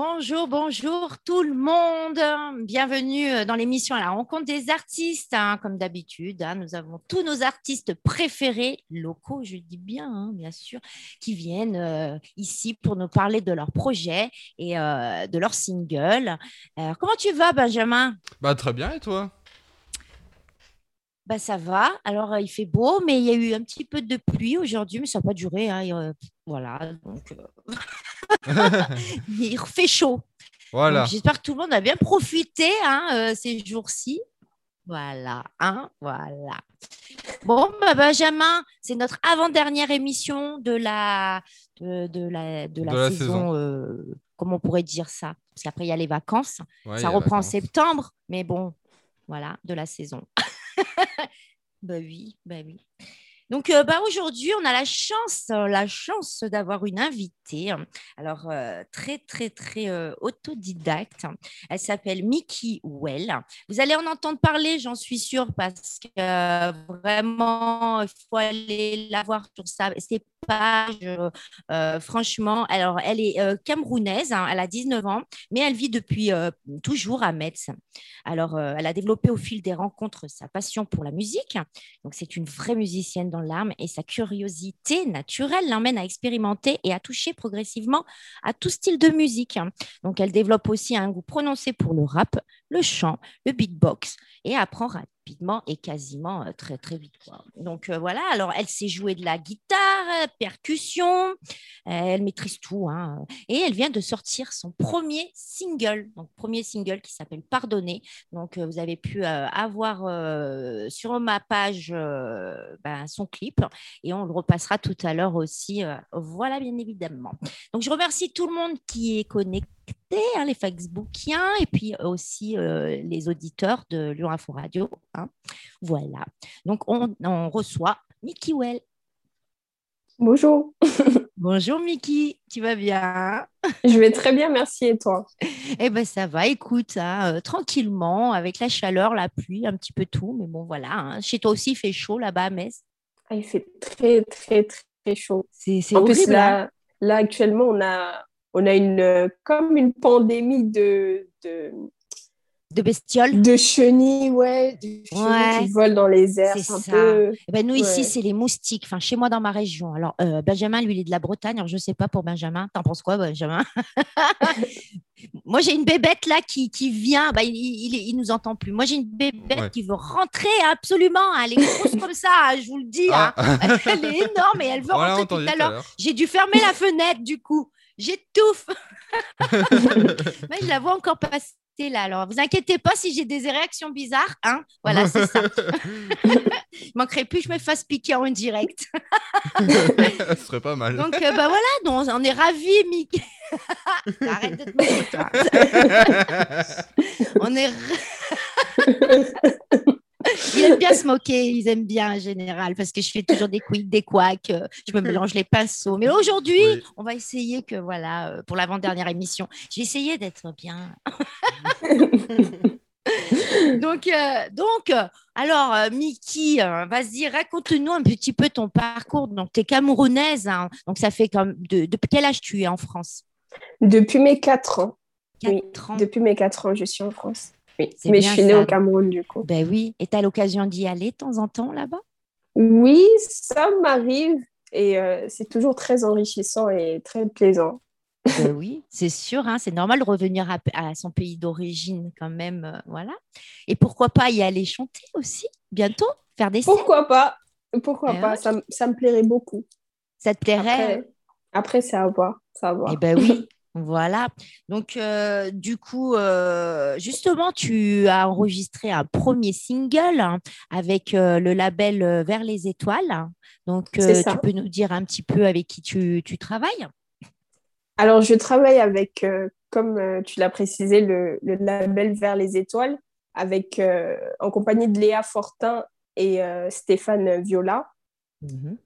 Bonjour, bonjour tout le monde. Bienvenue dans l'émission à la rencontre des artistes. hein. Comme d'habitude, hein, nous avons tous nos artistes préférés, locaux, je dis bien, hein, bien sûr, qui viennent euh, ici pour nous parler de leurs projets et euh, de leurs singles. Alors, comment tu vas, Benjamin? Bah très bien et toi? Bah, Ça va. Alors, euh, il fait beau, mais il y a eu un petit peu de pluie aujourd'hui, mais ça n'a pas duré. euh, voilà, donc euh, il fait chaud. Voilà. J'espère que tout le monde a bien profité hein, euh, ces jours-ci. Voilà, hein, voilà. Bon, bah, Benjamin, c'est notre avant-dernière émission de la, de, de la, de la De la saison. saison. euh, comment on pourrait dire ça? Parce qu'après, il y a les vacances. Ouais, ça reprend en septembre, mais bon, voilà, de la saison. bah oui, bah oui. Donc euh, bah, aujourd'hui, on a la chance, euh, la chance d'avoir une invitée. Alors euh, très très très autodidacte. Elle s'appelle Mickey Well. Vous allez en entendre parler, j'en suis sûre, parce que vraiment, il faut aller la voir sur sa, ses pages. franchement, alors elle est camerounaise, hein, elle a 19 ans, mais elle vit depuis toujours à Metz. Alors, elle a développé au fil des rencontres sa passion pour la musique. Donc, c'est une vraie musicienne l'âme et sa curiosité naturelle l'emmène à expérimenter et à toucher progressivement à tout style de musique. Donc, elle développe aussi un goût prononcé pour le rap, le chant, le beatbox et apprend et quasiment euh, très très vite. Donc euh, voilà, alors elle sait jouer de la guitare, euh, percussion, elle maîtrise tout. hein. Et elle vient de sortir son premier single, donc premier single qui s'appelle Pardonner. Donc vous avez pu avoir sur ma page ben, son clip et on le repassera tout à l'heure aussi. voilà, bien évidemment. Donc je remercie tout le monde qui est connecté, hein, les Facebookiens et puis aussi euh, les auditeurs de Lyon Info Radio. hein. Voilà. Donc on, on reçoit Mickey Well. Bonjour, Bonjour Mickey, tu vas bien? Je vais très bien, merci et toi? Eh ben ça va, écoute, hein, euh, tranquillement, avec la chaleur, la pluie, un petit peu tout, mais bon voilà. hein. Chez toi aussi, il fait chaud là-bas à Metz? Ah, Il fait très très très chaud. C'est c'est En horrible. plus, là, là actuellement, on a, on a une, euh, comme une pandémie de, de, De bestioles. de chenilles, ouais, de chenilles Ouais. qui volent dans les airs. C'est C'est un ça. peu... Eh ben, nous, ici, c'est les moustiques. Enfin, chez moi, dans ma région. Alors, euh, Benjamin, lui, il est de la Bretagne. Alors, je ne sais pas pour Benjamin. T'en penses quoi, Benjamin? Moi, j'ai une bébête là qui, qui vient. Bah, il, il, il nous entend plus. Moi, j'ai une bébête Ouais. qui veut rentrer absolument. Elle est grosse comme ça, hein, je vous le dis. hein. Ah, Elle est énorme et elle veut rentrer tout à l'heure. J'ai dû fermer la fenêtre du coup. J'étouffe. Mais je la vois encore passer là. Alors, vous inquiétez pas si j'ai des réactions bizarres. Hein voilà, c'est ça. Il manquerait plus que je me fasse piquer en direct. Ce serait pas mal. Donc, euh, bah voilà, donc, on est ravis, Mickey. Arrête de te moquer, toi. On est. Ils aiment bien se moquer, ils aiment bien en général parce que je fais toujours des couilles, des couacs, euh, je me mélange les pinceaux. Mais aujourd'hui, Oui. on va essayer que, voilà, euh, pour l'avant-dernière émission, j'ai essayé d'être bien. donc, euh, donc alors, euh, Mickey, euh, vas-y, raconte-nous un petit peu ton parcours. Donc, tu es camerounaise, hein. donc ça fait comme. De, depuis quel âge tu es en France? Depuis mes 4 ans. Oui, 4 ans. Depuis mes 4 ans, je suis en France. Oui. Mais je suis née ça. au Cameroun, du coup. Ben oui, et tu as l'occasion d'y aller de temps en temps là-bas? Oui, ça m'arrive et euh, c'est toujours très enrichissant et très plaisant. Ben oui, c'est sûr, hein, c'est normal de revenir à, à son pays d'origine quand même, euh, voilà. Et pourquoi pas y aller chanter aussi bientôt, faire des scènes? Pourquoi pas Pourquoi Eh pas ça, me- ça me plairait beaucoup. Ça te plairait? Après, après c'est à voir. C'est à voir. Eh ben oui, voilà. Donc, euh, du coup, euh, justement, tu as enregistré un premier single hein, avec euh, le label Vers les étoiles. Donc, tu peux nous dire un petit peu avec qui tu, tu travailles? Alors, je travaille avec, comme tu l'as précisé, le, le label Vers les étoiles, avec, en compagnie de Léa Fortin et Stéphane Viola.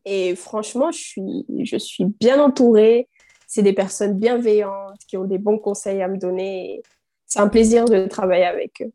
Et franchement, je suis, je suis bien entourée. C'est des personnes bienveillantes qui ont des bons conseils à me donner. C'est un plaisir de travailler avec eux.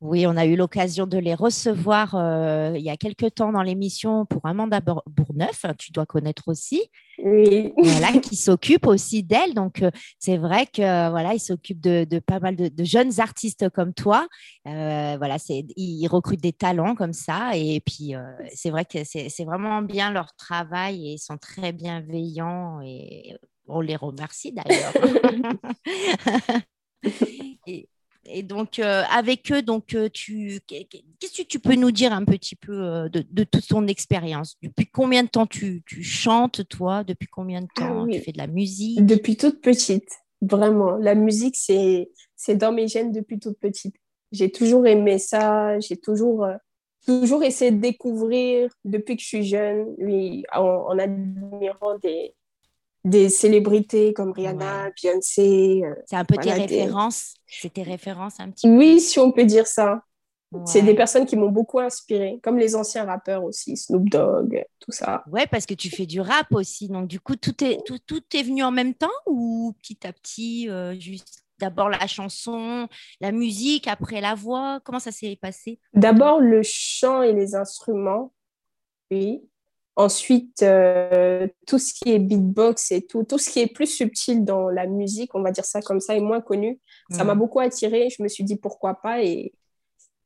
Oui, on a eu l'occasion de les recevoir euh, il y a quelques temps dans l'émission pour Amanda Bourneuf, hein, tu dois connaître aussi. Oui. Voilà, qui s'occupe aussi d'elle. Donc, euh, c'est vrai que voilà, il s'occupe de, pas mal de, jeunes artistes comme toi. Euh, voilà, c'est, il recrute des talents comme ça. Et puis, c'est vrai que c'est, vraiment bien leur travail et ils sont très bienveillants et on les remercie d'ailleurs. et, et donc, euh, avec eux, donc, euh, tu, qu'est-ce que tu peux nous dire un petit peu euh, de, toute ton expérience? Depuis combien de temps tu, chantes, toi? Depuis combien de temps ah tu fais de la musique? Depuis toute petite, vraiment. La musique, c'est, c'est dans mes gènes depuis toute petite. J'ai toujours aimé ça, j'ai toujours, toujours essayé de découvrir depuis que je suis jeune, oui, en admirant des, des célébrités comme Rihanna, Beyoncé. Euh, c'est un peu tes références C'est tes références un petit peu Oui, si on peut dire ça. C'est des personnes qui m'ont beaucoup inspiré, comme les anciens rappeurs aussi, Snoop Dogg, tout ça. Ouais, parce que tu fais du rap aussi, donc du coup, tout est, tout, tout est venu en même temps ou petit à petit, euh, juste d'abord la chanson, la musique, après la voix? Comment ça s'est passé? D'abord le chant et les instruments, oui. Ensuite, euh, tout ce qui est beatbox et tout, tout ce qui est plus subtil dans la musique, on va dire ça comme ça, et moins connu, ça m'a mm. beaucoup attiré. Je me suis dit pourquoi pas et,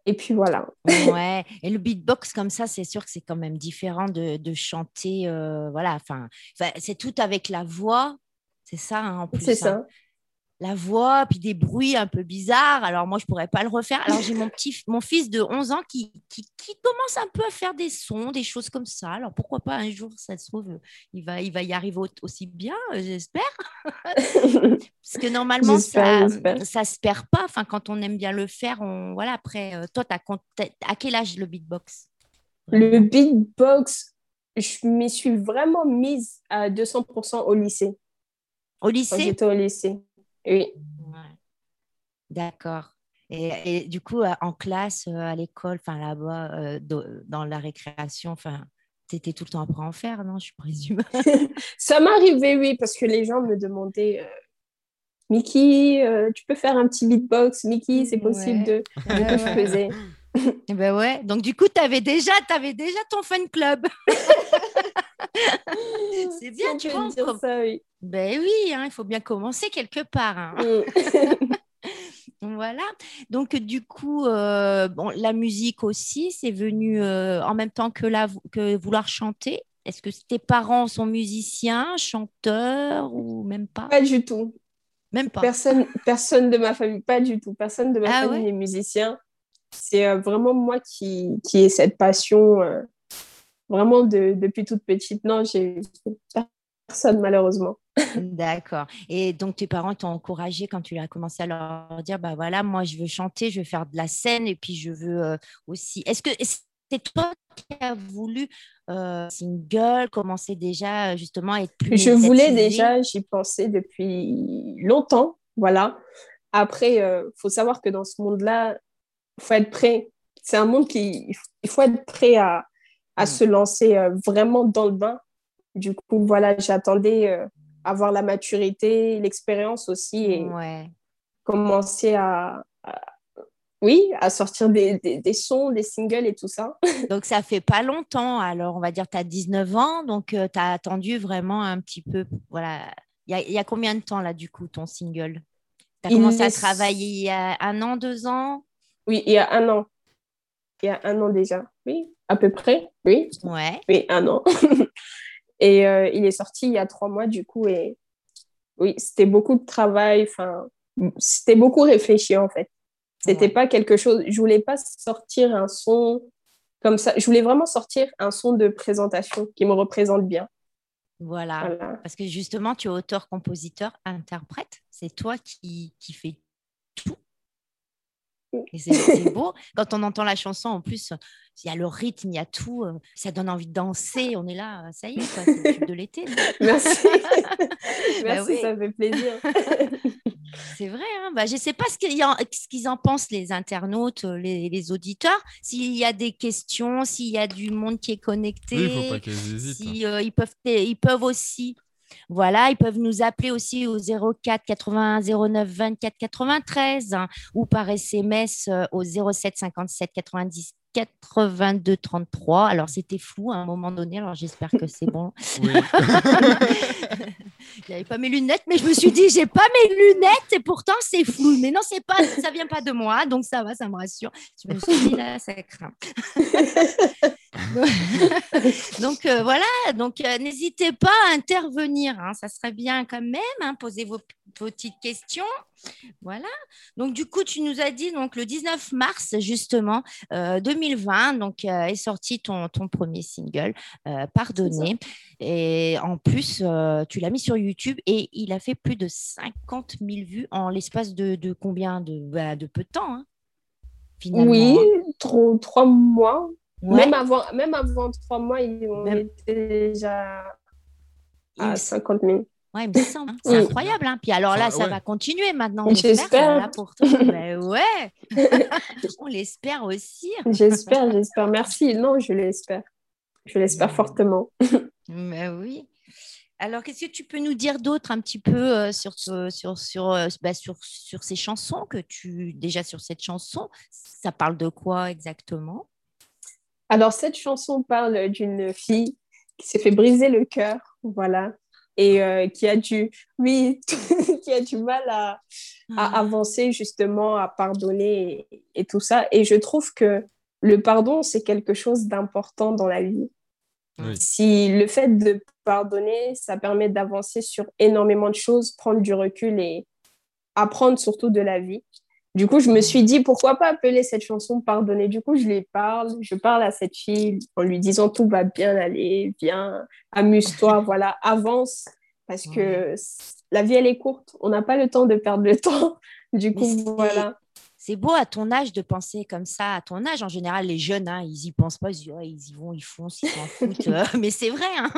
et puis voilà. Ouais, et le beatbox comme ça, c'est sûr que c'est quand même différent de, de chanter. Euh, voilà, enfin, c'est tout avec la voix, c'est ça hein, en plus. C'est ça. La voix, puis des bruits un peu bizarres. Alors moi, je pourrais pas le refaire. Alors j'ai mon petit, mon fils de 11 ans qui, qui, commence un peu à faire des sons, des choses comme ça. Alors pourquoi pas un jour, ça se trouve, il va, il va y arriver aussi bien, euh, j'espère. Parce que normalement, ça, ça se perd pas. Enfin, quand on aime bien le faire, on voilà. Après, euh, toi, as, à quel âge le beatbox? Le beatbox, je m'y suis vraiment mise à 200% au lycée. Au lycée? J'étais au lycée. Oui. D'accord. Et, du coup, euh, en classe, euh, à l'école, enfin là-bas, euh, dans la récréation, enfin, tu étais tout le temps après en faire, non Je présume? Ça m'arrivait, oui, parce que les gens me demandaient Mickey, tu peux faire un petit beatbox? Mickey, c'est possible de. Du coup, je faisais. Ben ouais. Donc, du coup, tu avais, déjà, avais déjà ton fan club. c'est bien, tu vois. Ça, oui. Ben oui, hein, il faut bien commencer quelque part. Hein. voilà. Donc, du coup, euh, bon, la musique aussi, c'est venu euh, en même temps que, la, que vouloir chanter. Est-ce que tes parents sont musiciens, chanteurs ou même pas? Pas du tout. Même pas. Personne, personne de ma famille, pas du tout. Personne de ma ah famille n'est musicien. C'est euh, vraiment moi qui, qui ai cette passion vraiment depuis toute petite. Non, j'ai personne malheureusement. D'accord. Et donc tes parents t'ont encouragé quand tu as commencé à leur dire bah voilà, moi je veux chanter, je veux faire de la scène et puis je veux euh, aussi. Est-ce que c'est toi qui as voulu euh, single, commencer déjà justement à être plus. Je voulais déjà, j'y pensais depuis longtemps, voilà. Après, il euh, faut savoir que dans ce monde-là, faut être prêt. C'est un monde qui, il faut être prêt à, à mm. se lancer euh, vraiment dans le bain. Du coup, voilà, j'attendais euh, avoir la maturité, l'expérience aussi et commencer à, oui, à sortir des, des, sons, des singles et tout ça. donc, ça fait pas longtemps. Alors, on va dire, tu as 19 ans, donc euh, tu as attendu vraiment un petit peu. Voilà. Il y, y, a combien de temps, là, du coup, ton single? Tu as commencé à travailler il y a un an, deux ans? Oui, il y a un an. Il y a un an déjà, oui à peu près, oui. Ouais. Oui, un an. et euh, il est sorti il y a trois mois, du coup. Et oui, c'était beaucoup de travail. Enfin, c'était beaucoup réfléchi, en fait. C'était pas quelque chose. Je voulais pas sortir un son comme ça. Je voulais vraiment sortir un son de présentation qui me représente bien. Voilà. voilà. Parce que justement, tu es auteur, compositeur, interprète. C'est toi qui, qui fais c'est beau. Quand on entend la chanson, en plus, il y a le rythme, il y a tout. Euh, ça donne envie de danser. On est là, ça y est, c'est le tube de l'été. Merci. Bah Merci, ça fait plaisir. c'est vrai. Hein bah, je ne sais pas ce qu'ils en, pensent, les internautes, euh, les, auditeurs. S'il y a des questions, s'il y a du monde qui est connecté. Oui, il ne faut pas qu'ils hésitent. Si, euh, ils, peuvent, ils peuvent aussi Voilà, ils peuvent nous appeler aussi au 04 81 09 24 93 ou par SMS euh, au 07 57 90 82 33. Alors, c'était flou à un moment donné, alors j'espère que c'est bon. J'avais pas mes lunettes, mais je me suis dit, j'ai pas mes lunettes et pourtant c'est flou. Mais non, c'est pas, ça vient pas de moi, donc ça va, ça me rassure. Je me suis dit, là, ça craint. donc euh, voilà, donc euh, n'hésitez pas à intervenir, hein. ça serait bien quand même, hein, posez vos, petites questions. Voilà, donc du coup, tu nous as dit donc le 19 mars justement 2020, euh, donc est sorti ton, ton premier single, Pardonner, et en plus, tu l'as mis sur YouTube et il a fait plus de 50 000 vues en l'espace de, de, combien de, bah, de peu de temps hein, finalement. Oui, trois mois, même, avant, même avant trois mois, on était déjà à 50 000. Ouais, il me semble. Hein. C'est incroyable. Hein. Puis alors là, ça va continuer maintenant. J'espère. pour toi. ben ouais. on l'espère aussi. J'espère, j'espère. Merci. Non, je l'espère. Je l'espère fortement. Ben oui. Alors, qu'est-ce que tu peux nous dire d'autre un petit peu euh, sur, sur, sur, euh, bah, sur, sur ces chansons que tu déjà sur cette chanson? Ça parle de quoi exactement? Alors, cette chanson parle d'une fille qui s'est fait briser le cœur, voilà, et euh, qui a du, oui, qui a du mal à, ah. avancer justement, à pardonner et, tout ça. Et je trouve que le pardon, c'est quelque chose d'important dans la vie. Si le fait de pardonner, ça permet d'avancer sur énormément de choses, prendre du recul et apprendre surtout de la vie. Du coup, je me suis dit, pourquoi pas appeler cette chanson Pardonner Du coup, je lui parle, je parle à cette fille en lui disant, tout va bien aller, viens, amuse-toi, voilà, avance, parce que la vie, elle est courte, on n'a pas le temps de perdre le temps. Du coup, voilà. C'est beau à ton âge de penser comme ça. À ton âge, en général, les jeunes, hein, ils y pensent pas, ils, y vont, ils font, ils s'en foutent. Euh, mais c'est vrai, hein.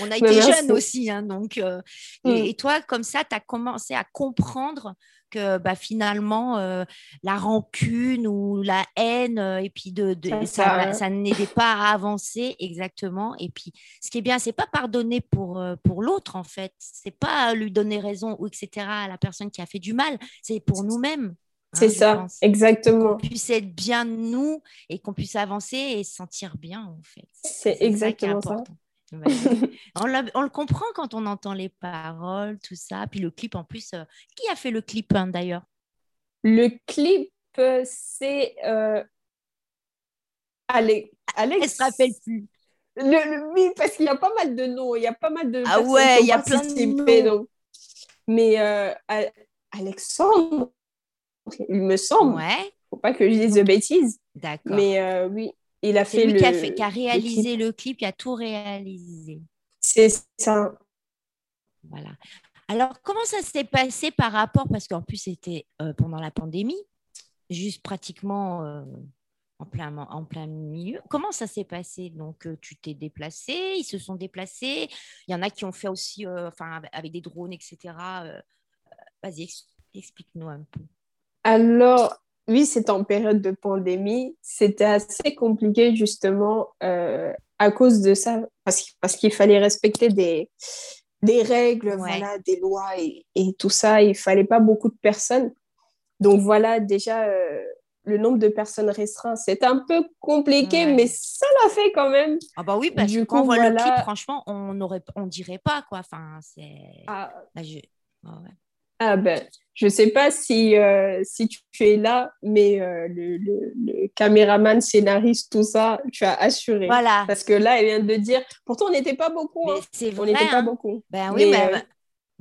on a été jeunes aussi. Hein, donc, euh, mm. et, toi, comme ça, tu as commencé à comprendre que bah, finalement, euh, la rancune ou la haine, euh, et puis de, ça, ça, n'aidait pas à avancer exactement. Et puis, ce qui est bien, c'est pas pardonner pour, euh, pour l'autre, en fait. C'est pas lui donner raison ou etc. à la personne qui a fait du mal. C'est pour nous-mêmes. Hein, c'est ça, exactement. Qu'on puisse être bien nous et qu'on puisse avancer et se sentir bien, en fait. C'est exactement ça. on, le comprend quand on entend les paroles, tout ça. Puis le clip, en plus, euh, qui a fait le clip hein, d'ailleurs? Le clip, euh, c'est euh, Alex. Elle se rappelle plus. oui, parce qu'il y a pas mal de noms, il y a pas mal de. Ah ouais, il y a plein de noms. Mais Alexandre, il me semble. Ouais. Faut pas que je dise de bêtises. D'accord. Mais oui, il a fait lui le, qui a, fait, qui a réalisé le clip. qui a tout réalisé. C'est ça. Voilà. Alors, comment ça s'est passé par rapport, parce qu'en plus, c'était euh, pendant la pandémie, juste pratiquement euh, en, plein, en plein milieu. Comment ça s'est passé? Donc, euh, tu t'es déplacé, ils se sont déplacés. Il y en a qui ont fait aussi, enfin, avec des drones, etc. Vas-y, explique-nous un peu. Alors, oui, c'était en période de pandémie. C'était assez compliqué justement euh, à cause de ça, parce, parce qu'il fallait respecter des, des règles, voilà, des lois et, et, tout ça. Il fallait pas beaucoup de personnes. Donc voilà, déjà, euh, le nombre de personnes restreint, c'est un peu compliqué, mais ça l'a fait quand même. Ah bah oui, parce que quand on voit le clip, franchement, on ne on dirait pas, quoi. Enfin, c'est... Ah. Ah, ah ben, je ne sais pas si, euh, si tu es là, mais euh, le, le, caméraman, scénariste, tout ça, tu as assuré. Voilà. Parce que là, elle vient de dire, pourtant, on n'était pas beaucoup. Hein. C'est vrai. On n'était pas hein. beaucoup. Ben oui, mais,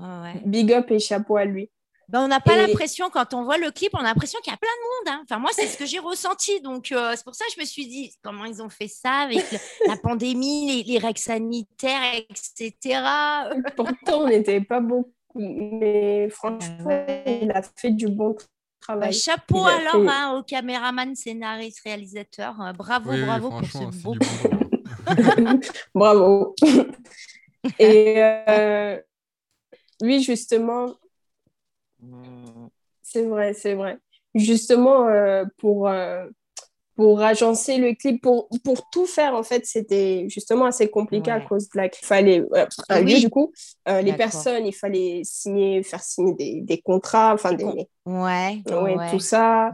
euh, Big up et chapeau à lui. Ben, on n'a pas l'impression, quand on voit le clip, on a l'impression qu'il y a plein de monde. Hein. Enfin, moi, c'est ce que j'ai ressenti. Donc, c'est pour ça que je me suis dit, comment ils ont fait ça avec la pandémie, les, les règles sanitaires, etc. Pourtant, on n'était pas beaucoup mais franchement, il a fait du bon travail. Bah, chapeau alors hein, au caméraman, scénariste, réalisateur. Euh, bravo, bravo pour ce beau. bravo. Et euh, lui, justement, c'est vrai, c'est vrai. Justement, euh, pour, pour agencer le clip, pour, pour tout faire, en fait, c'était justement assez compliqué à cause de la Il fallait, un lieu, du coup, euh, les personnes, il fallait signer, faire signer des, des contrats, enfin, des... Ouais, ouais, tout ça.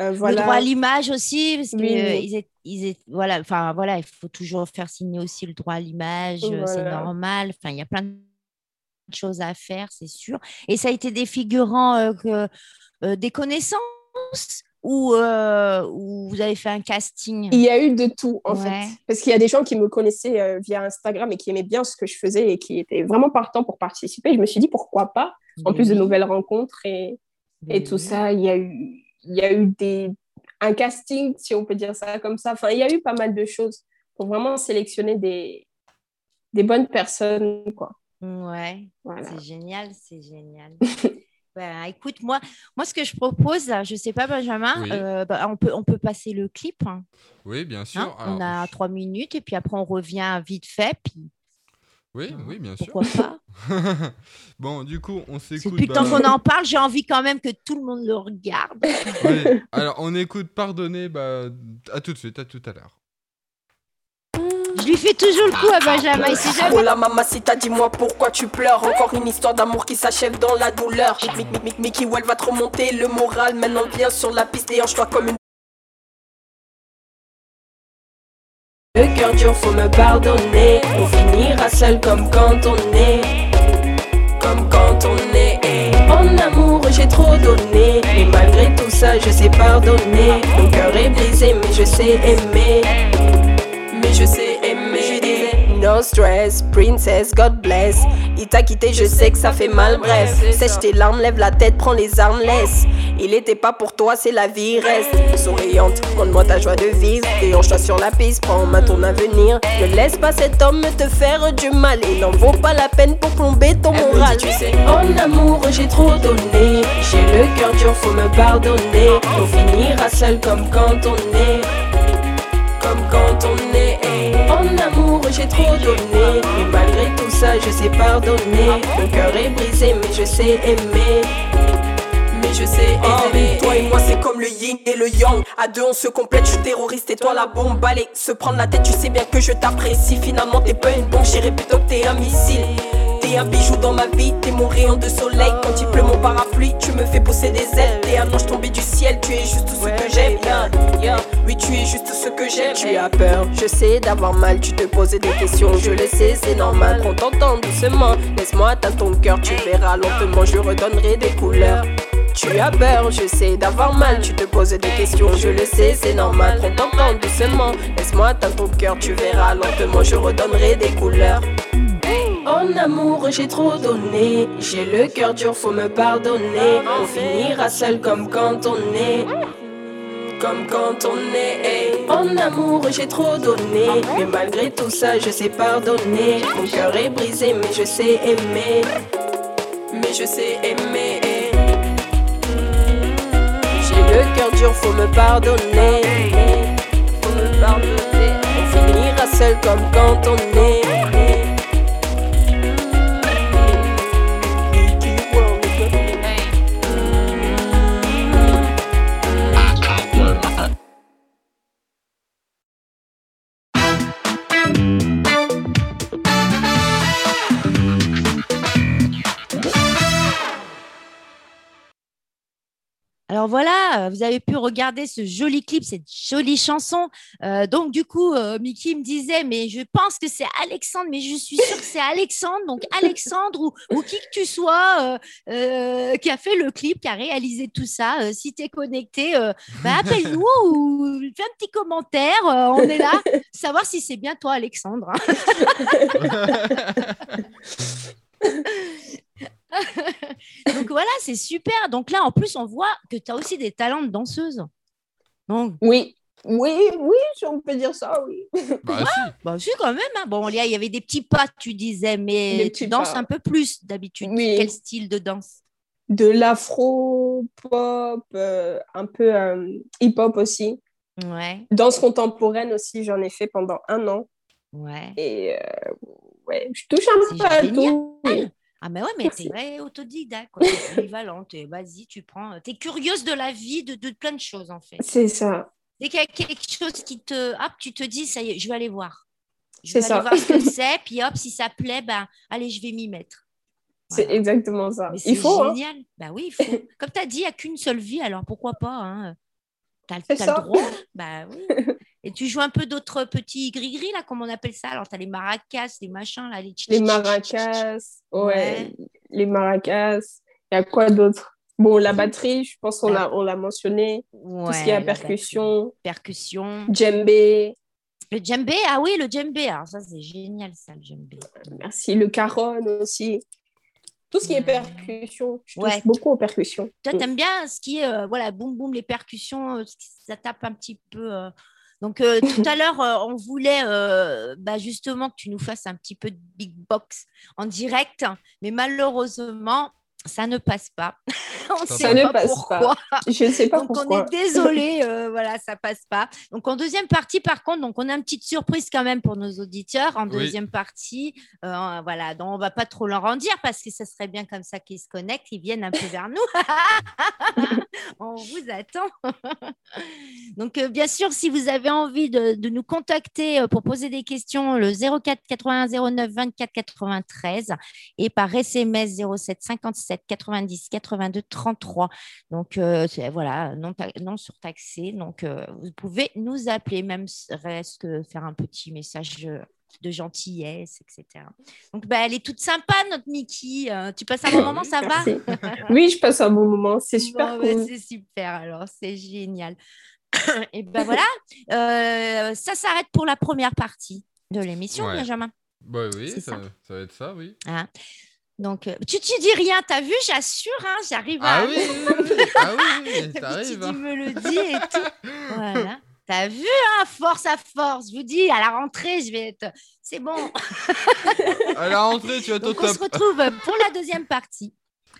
Euh, voilà. Le droit à l'image aussi, parce que ils voilà, enfin, voilà, il faut toujours faire signer aussi le droit à l'image, c'est normal. Enfin, il y a plein de choses à faire, c'est sûr. Et ça a été des figurants, que, des connaissances ou, euh, vous avez fait un casting? Il y a eu de tout, en fait. Parce qu'il y a des gens qui me connaissaient euh, via Instagram et qui aimaient bien ce que je faisais et qui étaient vraiment partants pour participer. Je me suis dit, pourquoi pas? En plus de nouvelles rencontres et, et tout ça, il y a eu, il y a eu des, un casting, si on peut dire ça comme ça. Enfin, il y a eu pas mal de choses pour vraiment sélectionner des, des bonnes personnes, quoi. Ouais, c'est génial, c'est génial. Ben, écoute, moi, moi, ce que je propose, je ne sais pas, Benjamin, euh, bah, on, peut, on peut passer le clip. Hein. Oui, bien sûr. Hein, on a trois minutes et puis après, on revient vite fait. Puis... Oui, oui, bien sûr. Pourquoi pas Bon, du coup, on s'écoute. Depuis le temps bah, qu'on en parle, j'ai envie quand même que tout le monde le regarde. oui. Alors, on écoute Pardonner. Bah, à tout de suite, à tout à l'heure. Je lui fais toujours le coup à Benjamin. Si jamais... Oh la mamacita, dis-moi pourquoi tu pleures. Encore une histoire d'amour qui s'achève dans la douleur. Mick, Mick, Mick, Mickey, elle va te remonter le moral. Maintenant viens sur la piste et hanche-toi comme une. Le cœur dur, faut me pardonner. On finira seul comme quand on est. Comme quand on est. En amour, j'ai trop donné. Et malgré tout ça, je sais pardonner. Mon cœur est brisé, mais je sais aimer. Mais je sais no stress, princess, God bless. Il t'a quitté, je sais que ça fait mal, bref. Sèche tes larmes, lève la tête, prends les armes, laisse. Il était pas pour toi, c'est la vie, reste souriante. Montre-moi ta joie de vivre. Déhanche-toi sur la piste, prends en main ton avenir. Ne laisse pas cet homme te faire du mal. Il n'en vaut pas la peine pour plomber ton moral. tu sais, en amour, j'ai trop donné. J'ai le cœur dur, faut me pardonner. On finira seul comme quand on est. Comme quand on est. En amour, j'ai trop donné. Mais malgré tout ça, je sais pardonner. Mon cœur est brisé, mais je sais aimer. Mais je sais oh, aimer. toi et moi, c'est comme le yin et le yang. À deux, on se complète. Je suis terroriste et toi, la bombe. Allez, se prendre la tête, tu sais bien que je t'apprécie. Finalement, t'es pas une bombe, j'irai plutôt que t'es un missile. T'es un bijou dans ma vie, t'es mon rayon de soleil. Quand il pleut mon parapluie, tu me fais pousser des ailes. T'es un ange tombé du ciel, tu es juste ce que j'aime. Oui, tu es juste ce que j'aime. Tu as peur, je sais d'avoir mal, tu te poses des questions. Je le sais, c'est normal. Ton temps doucement. Laisse-moi atteindre ton cœur, tu verras lentement, je redonnerai des couleurs. Tu as peur, je sais d'avoir mal, tu te poses des questions, je le sais, c'est normal. Ton temps doucement, laisse-moi atteindre ton cœur, tu verras lentement, je redonnerai des couleurs. En amour, j'ai trop donné. J'ai le cœur dur, faut me pardonner. On finira seul comme quand on est. Comme quand on est. En amour, j'ai trop donné. Mais malgré tout ça, je sais pardonner. Mon cœur est brisé, mais je sais aimer. Mais je sais aimer. J'ai le cœur dur, faut me pardonner. Faut me pardonner. On finira seul comme quand on est. Alors voilà, euh, vous avez pu regarder ce joli clip, cette jolie chanson. Euh, donc du coup, euh, Mickey me disait, mais je pense que c'est Alexandre, mais je suis sûre que c'est Alexandre. Donc Alexandre ou, qui que tu sois qui a fait le clip, qui a réalisé tout ça, si tu es connecté, bah, appelle-nous ou fais un petit commentaire. on est là, savoir si c'est bien toi, Alexandre. Donc voilà, c'est super. Donc là, en plus, on voit que tu as aussi des talents de danseuse. Donc... Oui, oui, oui, on peut dire ça, oui. Bah, si. bah quand même. Hein. Bon, il y avait des petits pas, tu disais, mais tu danses un peu plus d'habitude. Quel style de danse? De l'afro-pop, euh, un peu euh, hip-hop aussi. Ouais. Danse contemporaine aussi, j'en ai fait pendant un an. Ouais. Et euh, ouais, je touche un peu à tout. Ah, mais ouais, mais t'es vrai autodidacte, quoi. T'es polyvalente. Vas-y, tu prends. T'es curieuse de la vie, de, de, plein de choses, en fait. C'est ça. Dès qu'il y a quelque chose qui te. Hop, tu te dis, ça y est, je vais aller voir. Je vais ça. aller voir ce que c'est, puis hop, si ça plaît, ben, allez, je vais m'y mettre. C'est exactement ça. Mais Il faut, hein. génial. Bah oui, il faut. Comme tu as dit, il n'y a qu'une seule vie, alors pourquoi pas hein. Tu as, C'est le ça. droit. Bah oui. Et tu joues un peu d'autres petits gris-gris, là, comme on appelle ça? Alors, tu as les maracas, les machins, là, les tch- Les maracas, ouais, Ouais. les maracas. Il y a quoi d'autre? Bon, la batterie, je pense qu'on l'a on l'a mentionné. Tout ce qui est percussion. Percussion. djembé, Le djembé, ah oui, le djembé. Alors, ça, c'est génial, ça, le djembé. merci, le caron aussi. Tout ce qui est percussion, je Ouais. touche beaucoup aux percussions. Toi, Mm. t'aimes bien ce qui est, euh, voilà, boum, boum, les percussions, euh, ça tape un petit peu. euh. Donc, euh, tout à l'heure, euh, on voulait euh, bah, justement que tu nous fasses un petit peu de big box en direct, mais malheureusement, ça ne passe pas. on Ça sait ne pas passe pourquoi. Je ne sais pas Donc, on pourquoi. est désolé, voilà, ça passe pas. Donc, en deuxième partie, par contre, donc on a une petite surprise quand même pour nos auditeurs. En Oui. deuxième partie, voilà, donc on va pas trop leur en dire parce que ça serait bien comme ça qu'ils se connectent, ils viennent un peu vers nous. on vous attend. donc, euh, bien sûr, si vous avez envie de, de nous contacter euh, pour poser des questions, le 04 81 09 24 93 et par SMS 07 57 90 82 33. Donc, euh, voilà, non, ta- non surtaxé. Donc, euh, vous pouvez nous appeler, même reste que faire un petit message de gentillesse, etc. Donc, bah, elle est toute sympa, notre Mickey. Euh, tu passes un bon moment, ça va? Oui, je passe un bon moment. C'est super Bon, bah, cool. c'est super, alors, c'est génial. et ben voilà, euh, ça s'arrête pour la première partie de l'émission, Ouais. Benjamin. Bah oui, ça, ça. ça va être ça, oui. Hein? Donc, euh, tu, tu dis rien, t'as vu, j'assure, hein, j'arrive à. Ah oui, oui, oui. Ah oui, oui, Puis t'arrives. tu hein. me le dis et tout. Voilà. T'as vu, hein, force à force. Je vous dis, à la rentrée, je vais être. C'est bon. À la rentrée, tu vas au Donc, on se top. retrouve pour la deuxième partie.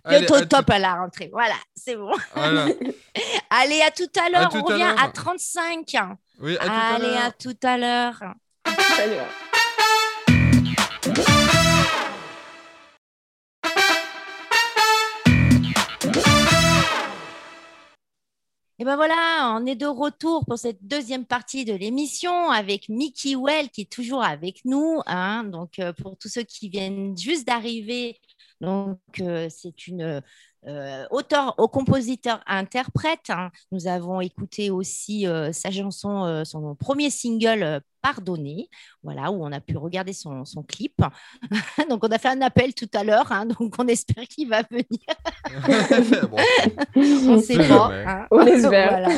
Allez, top à la rentrée. Voilà, c'est bon. Voilà. Allez, à tout à l'heure. On revient à 35. Oui, à tout à Allez, à tout à l'heure. Salut. Et ben voilà, on est de retour pour cette deuxième partie de l'émission avec Mickey Well qui est toujours avec nous. hein. Donc, euh, pour tous ceux qui viennent juste d'arriver, donc euh, c'est une euh, auteur, au compositeur, interprète. hein. Nous avons écouté aussi euh, sa chanson, son premier single. Pardonner, voilà, où on a pu regarder son, son clip. donc, on a fait un appel tout à l'heure, hein, donc on espère qu'il va venir. Bon, On sait pas. hein. On espère. Voilà.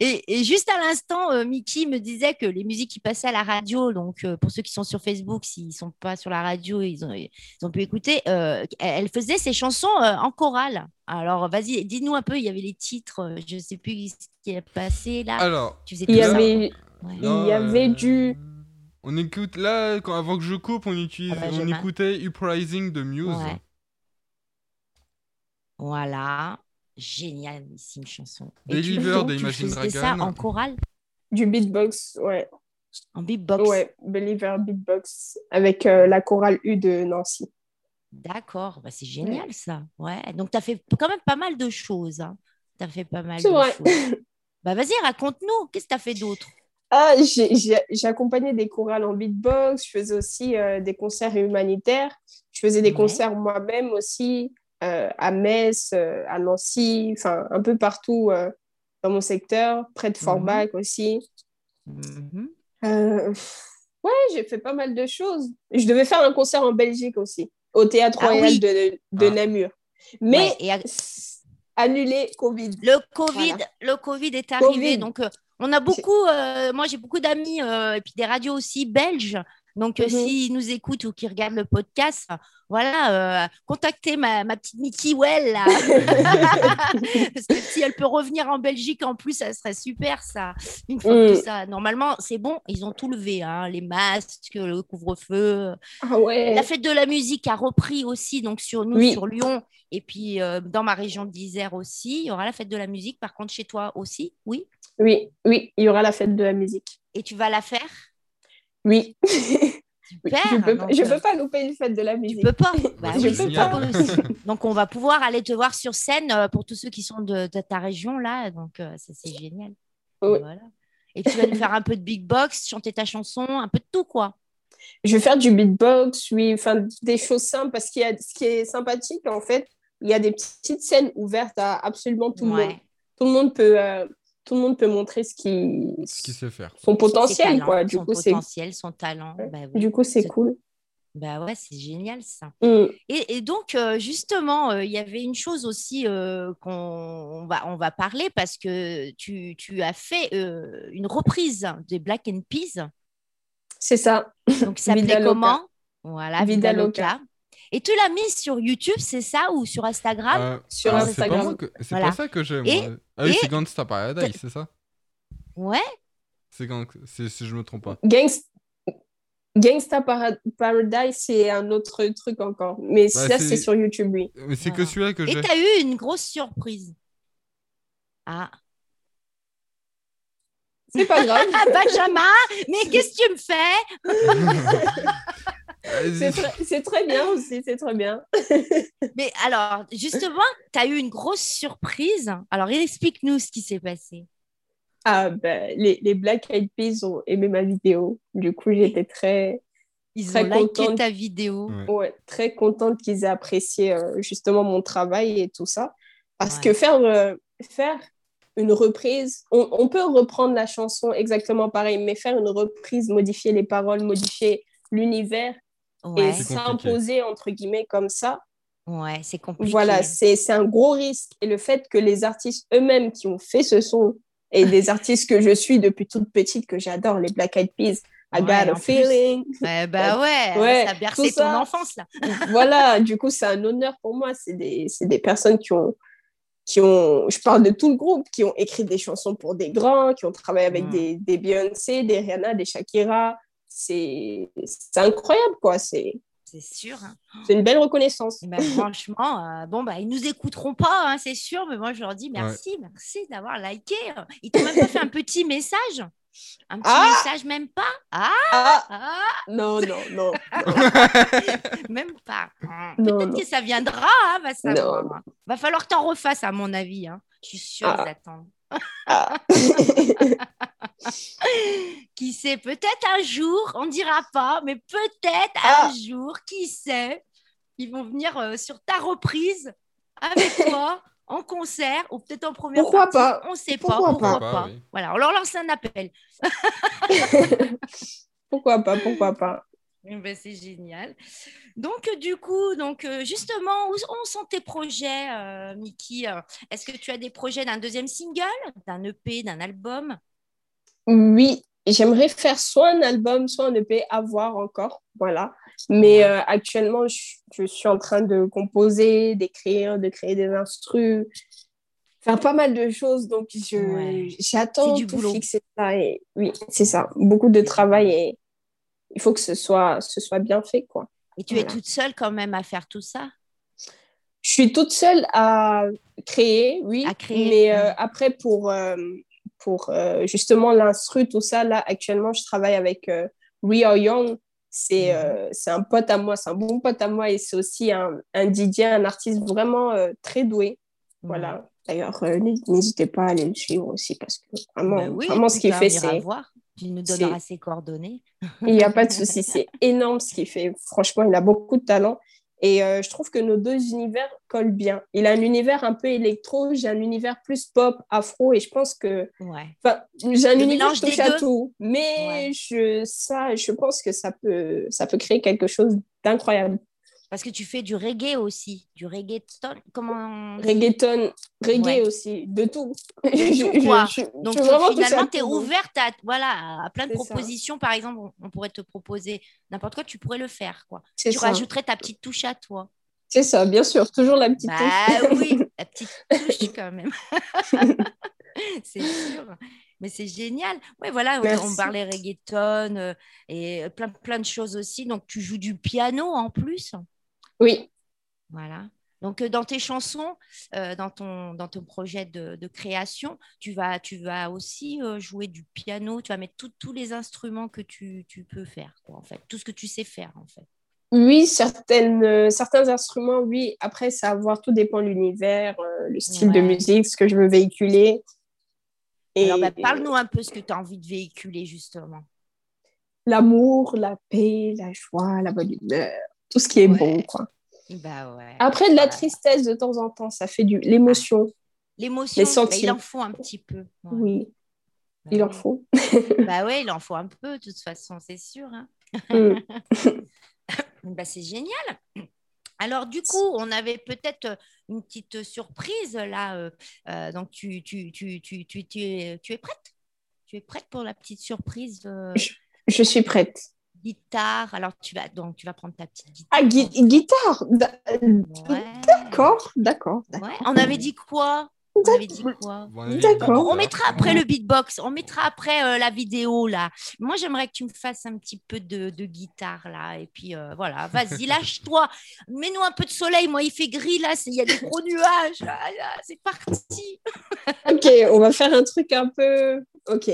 Et, et juste à l'instant, euh, Mickey me disait que les musiques qui passaient à la radio, donc euh, pour ceux qui sont sur Facebook, s'ils ne sont pas sur la radio, ils ont, ils ont pu écouter, euh, elle faisait ses chansons euh, en chorale. Alors, vas-y, dis-nous un peu, il y avait les titres, je ne sais plus ce qui est passé là. alors. tu faisais Il y ça. avait, Ouais. il y avait du. On écoute là, quand, avant que je coupe, on, utilise, Ah bah, on écoutait Uprising de Muse. Ouais. Voilà. Génialissime chanson. Et tu- Deliver donc, de tu Imagine faisais ça Dragon. en chorale, Du beatbox, ouais. en beatbox? Ouais, Believer Beatbox avec euh, la chorale U de Nancy. D'accord, bah, c'est génial ça. Ouais, donc tu as fait quand même pas mal de choses. Tu as fait pas mal C'est de vrai. choses. Bah vas-y, raconte-nous, qu'est-ce que tu as fait d'autre? Ah, j'ai- accompagné des chorales en beatbox, je faisais aussi euh, des concerts humanitaires, je faisais des concerts moi-même aussi euh, à Metz, euh, à Nancy, enfin un peu partout dans mon secteur, près de Mhm. Forbach aussi. Mhm. Ouais, j'ai fait pas mal de choses. Je devais faire un concert en Belgique aussi, au Théâtre Ah Royal oui. de, de Ah. Namur. Mais Ouais, et annulé Covid. le Covid, Voilà. le Covid est arrivé, Covid. donc on a beaucoup, euh, moi j'ai beaucoup d'amis euh, et puis des radios aussi belges. Donc, euh, Mhm. s'ils nous écoutent ou qui regardent le podcast, voilà, euh, contactez ma, ma petite Mickey Well. là. Parce que si elle peut revenir en Belgique en plus, ça serait super ça. Une fois que Mm. ça, normalement, c'est bon, ils ont tout levé, hein, les masques, le couvre-feu. Ah ouais. La fête de la musique a repris aussi, donc sur nous, Oui. sur Lyon, et puis euh, dans ma région d'Isère aussi. Il y aura la fête de la musique, par contre, chez toi aussi, oui. Oui, oui, il y aura la fête de la musique. Et tu vas la faire? Oui. Super. je peux, donc, je euh, peux pas louper une fête de la Tu musique. peux pas. Bah Je oui, peux pas. possible. Donc, on va pouvoir aller te voir sur scène euh, pour tous ceux qui sont de, de ta région là. Donc, euh, ça, c'est génial. Oui. Voilà. Et tu vas nous faire un peu de big box, chanter ta chanson, un peu de tout, quoi. Je vais faire du beatbox, oui, enfin des choses simples parce qu'il y a ce qui est sympathique en fait, il y a des petites scènes ouvertes à absolument tout le monde. Tout le monde peut euh, tout le monde peut montrer ce qui Ce sait faire. son potentiel quoi. Du son coup c'est potentiel, son talent. Bah oui. du coup c'est cool. Bah ouais, c'est génial ça. Mm. Et, et donc, euh, justement, euh, il y avait une chose aussi euh, qu'on on va, on va parler parce que tu, tu as fait euh, une reprise des Black and Peas. C'est ça. Donc, ça s'appelait comment? Voilà, Vida Vida Loca. Loca. Et tu l'as mise sur YouTube, c'est ça Ou sur Instagram Euh, Sur ah, c'est Instagram. C'est Voilà. pas ça que j'aime. Et-. Ah oui, et- c'est Gangsta Paradise, c'est ça? Ouais. C'est gang... c'est- si je me trompe pas. Gangs- Gangsta Para- Paradise, c'est un autre truc encore. Mais ça, c'est- sur YouTube, oui. Mais c'est que celui-là que Et j'ai. tu as eu une grosse surprise. Ah, C'est pas grave. Ah, Benjamin, mais qu'est-ce que tu me fais? c'est très, bien aussi, c'est très bien. Mais alors, justement, tu as eu une grosse surprise. Alors, explique-nous ce qui s'est passé. Ah, ben, les, les Black Eyed Peas ont aimé ma vidéo. Du coup, j'étais très, Ils Très ont liké contente. ta vidéo. Ouais. ouais, très contente qu'ils aient apprécié euh, justement mon travail et tout ça. Parce Ouais. que faire, euh, faire une reprise, on, on peut reprendre la chanson exactement pareil, mais faire une reprise, modifier les paroles, modifier l'univers Ouais, et s'imposer entre guillemets comme ça, ouais, c'est compliqué. Voilà, c'est c'est un gros risque. Et le fait que les artistes eux-mêmes qui ont fait ce son, et des artistes que je suis depuis toute petite, que j'adore, les Black Eyed Peas, I Ouais, got a feeling. Ouais, bah ouais, Ouais, ça a bercé ton enfance là. voilà, du coup, c'est un honneur pour moi. C'est des, c'est des personnes qui ont, qui ont, je parle de tout le groupe, qui ont écrit des chansons pour des grands, qui ont travaillé avec Mm. des, des Beyoncé, des Rihanna, des Shakira. C'est c'est incroyable, quoi. C'est C'est sûr. hein. c'est une belle reconnaissance. Ben, franchement, euh, bon, bah, ils nous écouteront pas, hein, c'est sûr, mais moi je leur dis merci, merci d'avoir liké. Ils t'ont même pas fait un petit message Un petit Ah message, même pas Ah, Ah, ah, non, non, non. même pas. Peut-être que ça viendra, hein, va savoir. Non. Va falloir que t'en refasses, à mon avis. Hein. Je suis sûre Ah. Ah. Qui sait, peut-être un jour, on dira pas, mais peut-être Ah. un jour, qui sait, ils vont venir euh, sur ta reprise avec toi en concert ou peut-être en première Pourquoi partie, pas On sait Pourquoi pas, pourquoi pas oui. Voilà, on leur lance un appel. pourquoi pas, pourquoi pas. Eh ben, c'est génial. Donc, euh, du coup, donc, euh, justement, où, sont tes projets, euh, Mickey? Euh, Est-ce que tu as des projets d'un deuxième single, d'un EP, d'un album? Oui, j'aimerais faire soit un album, soit un EP à voir encore, voilà. Mais euh, actuellement, je, je suis en train de composer, d'écrire, de créer des instrus, faire pas mal de choses. Donc, Ouais. j'attends du tout boulot. fixer ça. Et oui, c'est ça. Beaucoup de travail et il faut que ce soit, ce soit bien fait, quoi. Et tu es toute seule quand même à faire tout ça? Je suis toute seule à créer, oui. À créer, Mais euh, après, pour, euh, pour euh, justement l'instru, tout ça, là, actuellement, je travaille avec Rio Young. C'est Mhm. c'est un pote à moi, c'est un bon pote à moi et c'est aussi un, un DJ, un artiste vraiment très doué. Voilà. D'ailleurs, n'hé- n'hésitez pas à aller le suivre aussi parce que vraiment, Ben oui, vraiment ce qu'il fait, c'est. voir. Tu nous donneras ses coordonnées. Il n'y a pas de souci, c'est énorme ce qu'il fait. Franchement, il a beaucoup de talent. Et euh, je trouve que nos deux univers collent bien. Il a un univers un peu électro, j'ai un univers plus pop, afro, et je pense que. Ouais. J'ai un Le univers mélange touche à tout. Mais Ouais. je, ça, je pense que ça peut, ça peut créer quelque chose d'incroyable. Parce que tu fais du reggae aussi, du reggaeton. Comment Reggaeton, reggae Ouais. aussi, de tout. De Je- tout, je- quoi. je- je Donc finalement, tu es donc. ouverte à, voilà, à plein de ça. propositions. Par exemple, on, on pourrait te proposer n'importe quoi, tu pourrais le faire. Quoi. Tu ça. rajouterais ta petite touche à toi. C'est ça, bien sûr. Toujours la petite Bah touche. oui, la petite touche quand même. c'est sûr. Mais c'est génial. Ouais, voilà, on- parlait reggaeton euh, et plein, plein de choses aussi. Donc, tu joues du piano en plus. Oui, Voilà. Donc, euh, dans tes chansons, euh, dans, ton, dans ton projet de, de création, tu vas, tu vas aussi euh, jouer du piano. Tu vas mettre tous les instruments que tu, tu peux faire, quoi, en fait. Tout ce que tu sais faire, en fait. Oui, certaines, euh, certains instruments, oui. Après, ça va voir, tout dépend de l'univers, le style de musique, ce que je veux véhiculer. Et Alors, bah, parle-nous un peu ce que tu as envie de véhiculer, justement. l'amour, la paix, la joie, la bonne humeur, tout ce qui est Ouais. bon, quoi. Bah ouais. Après, de la Voilà. tristesse de temps en temps, ça fait du l'émotion. L'émotion, les bah, il sentiments. en faut un petit peu. Ouais. Oui, Bah il en faut. Bah ouais, il en faut un peu, de toute façon, c'est sûr. hein. Mm. Bah, c'est génial. Alors, du coup, on avait peut-être euh, une petite surprise là. euh, euh, donc, tu, tu, tu, tu, tu, tu es, tu es prête? Tu es prête pour la petite surprise euh, Je suis prête. Guitare Alors, tu vas, donc, tu vas prendre ta petite guitare. Ah, gui- guitare. D'accord, d'accord. Ouais. On avait dit quoi? On avait dit quoi? D'accord. On mettra après le beatbox, on mettra après euh, la vidéo là. Moi, j'aimerais que tu me fasses un petit peu de, de guitare là. Et puis euh, voilà, vas-y, lâche-toi. Mets-nous un peu de soleil. Moi, il fait gris là, c'est- il y a des gros nuages. Ah, c'est parti. Ok, on va faire un truc un peu. Ok.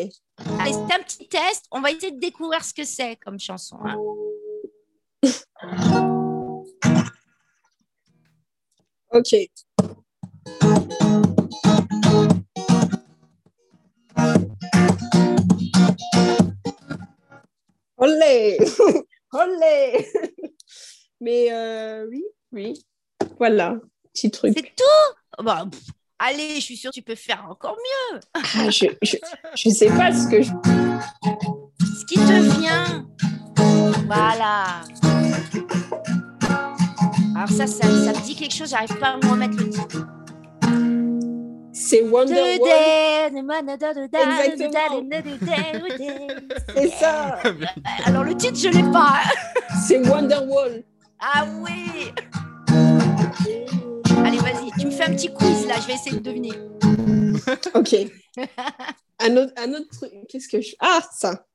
Allez, c'est un petit test. On va essayer de découvrir ce que c'est comme chanson. hein. Ok. Olé Olé Mais euh, oui, oui. Voilà, petit truc. C'est tout? Bon, pff, Allez, je suis sûre que tu peux faire encore mieux. Ah, je, je, je sais pas ce que je. Ce qui te vient. Voilà. Alors ça, ça, ça me dit quelque chose. J'arrive pas à me remettre le titre. C'est Wonderwall. C'est ça. Alors le titre, je l'ai pas. C'est Wonderwall. Ah oui. Allez, vas-y, tu me fais un petit quiz là. Je vais essayer de deviner. Ok. Un autre, un autre truc. Qu'est-ce que je. Ah, ça.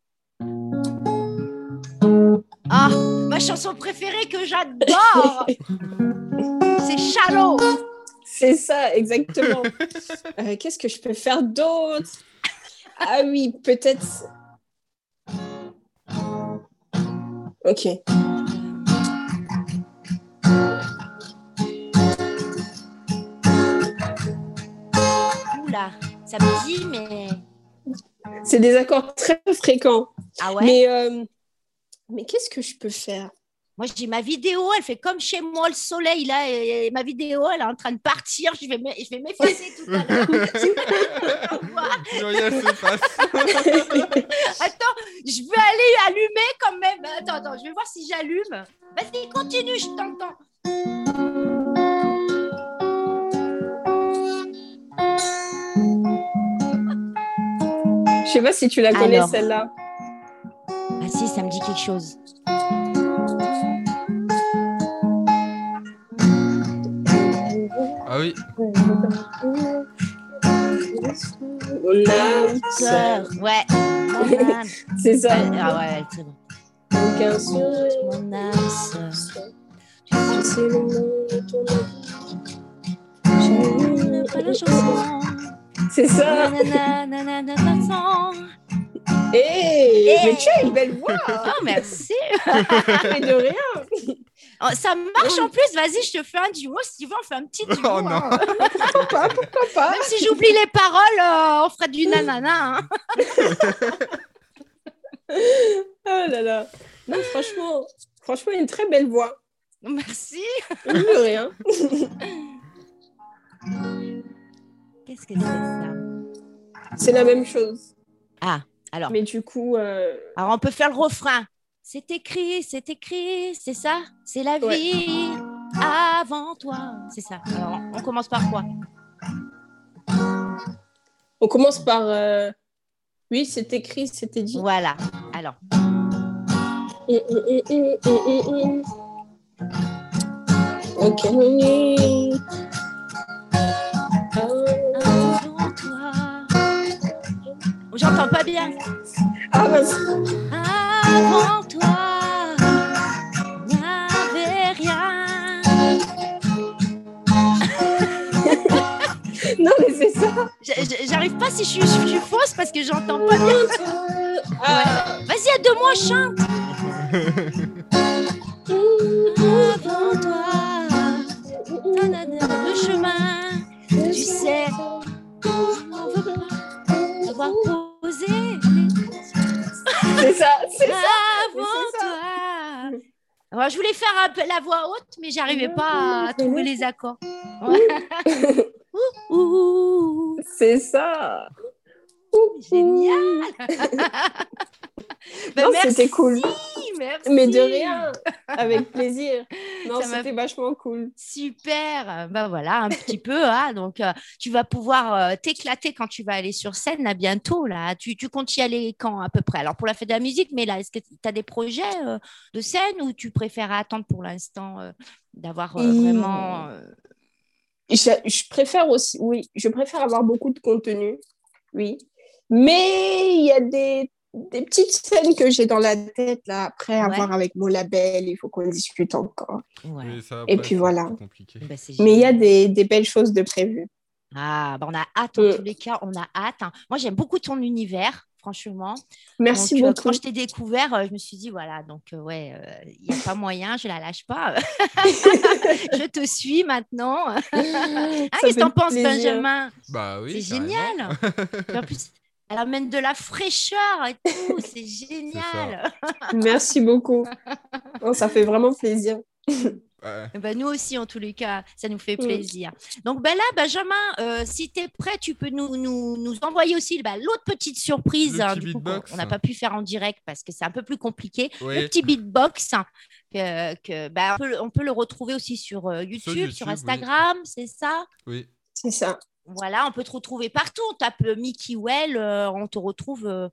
Ah, ma chanson préférée que j'adore, c'est Shallow. C'est ça, exactement. Euh, Qu'est-ce que je peux faire d'autre? Ah oui, peut-être. Ok. Oula, ça me dit, mais C'est des accords très fréquents. ah ouais? Mais, euh, mais qu'est-ce que je peux faire? Moi, j'ai ma vidéo, elle fait comme chez moi le soleil là, et, et ma vidéo, elle est en train de partir. Je vais, m'e- je vais m'effacer tout à l'heure. Attends, je vais aller allumer quand même. Attends, attends, je vais voir si j'allume. Vas-y, continue, je t'entends. Je sais pas si tu la connais Alors. celle-là. Ah si, ça me dit quelque chose. Ah oui. Ouais. C'est ça. Ah ouais, c'est bon. Aucun. Mon âme sœur. Je sais le nom de ton J'aime pas la chanson. C'est ça. Hé, Eh. mais tu as une belle voix. Oh, merci. Mais de rien. Oh, ça marche en plus. Vas-y, je te fais un duo. Si tu veux, on fait un petit duo. Oh non. hein. Pourquoi pas Pourquoi pas Même si j'oublie les paroles, euh, on ferait du nanana. hein. Oh là là. Non, franchement, franchement, une très belle voix. Merci. De rien. Qu'est-ce que c'est ça? C'est la même chose. Ah, alors. Mais du coup, euh, Alors, on peut faire le refrain. C'est écrit, c'est écrit, c'est ça? C'est la Ouais. vie avant toi. C'est ça. Alors, on commence par quoi? On commence par. euh, Oui, c'est écrit, c'était dit. Voilà. Alors. Ok. J'entends pas bien. Ah, mince. Avant toi, il n'y avait rien. Non, mais c'est ça. J'arrive pas si je suis, je suis fausse parce que j'entends pas bien. Vas-y, à deux mois, chante. Avant toi, le chemin, tu sais, on veut pas pouvoir poser les... ça, avant ça. toi. Je voulais faire la voix haute, mais j'arrivais pas à trouver les accords. C'est ça. Génial Ben, Non, merci, c'était cool. merci. Mais de rien, avec plaisir. Non, c'était vachement cool. Super, ben voilà, un petit peu. hein. Donc, euh, tu vas pouvoir euh, t'éclater quand tu vas aller sur scène là, bientôt. Là. Tu, tu comptes y aller quand à peu près? Alors, pour la fête de la musique, mais là, est-ce que tu as des projets euh, de scène ou tu préfères attendre pour l'instant d'avoir Mmh. vraiment. Je, je préfère aussi, oui, je préfère avoir beaucoup de contenu, oui. Mais il y a des, des petites scènes que j'ai dans la tête, là, après à Ouais. voir avec mon label, il faut qu'on discute encore. ouais. Et puis voilà. c'est Mais il y a des, des belles choses de prévues. Ah, ben, on a hâte en Euh. tous les cas, on a hâte. hein. Moi, j'aime beaucoup ton univers, franchement. Merci Donc, euh, beaucoup. quand je t'ai découvert, euh, je me suis dit, voilà, donc, euh, ouais, euh, il n'y a pas moyen, je la lâche pas. je te suis maintenant. Ah, qu'est-ce que t'en penses, Benjamin? Bah oui. C'est génial. En plus, elle amène de la fraîcheur et tout. C'est génial. Merci beaucoup. Non, ça fait vraiment plaisir. Ouais. Eh ben, nous aussi, en tous les cas, ça nous fait Mm. plaisir. Donc ben là, Benjamin, euh, si tu es prêt, tu peux nous, nous, nous envoyer aussi bah, l'autre petite surprise Le hein, petit du coup, on n'a pas pu faire en direct parce que c'est un peu plus compliqué. Le petit beatbox, hein, que, que, bah, on, peut, le- on peut le retrouver aussi sur euh, YouTube, sur, YouTube. Instagram, c'est ça? Oui. C'est ça. Voilà, on peut te retrouver partout. On tape euh, Mickey Well, euh, on te retrouve euh,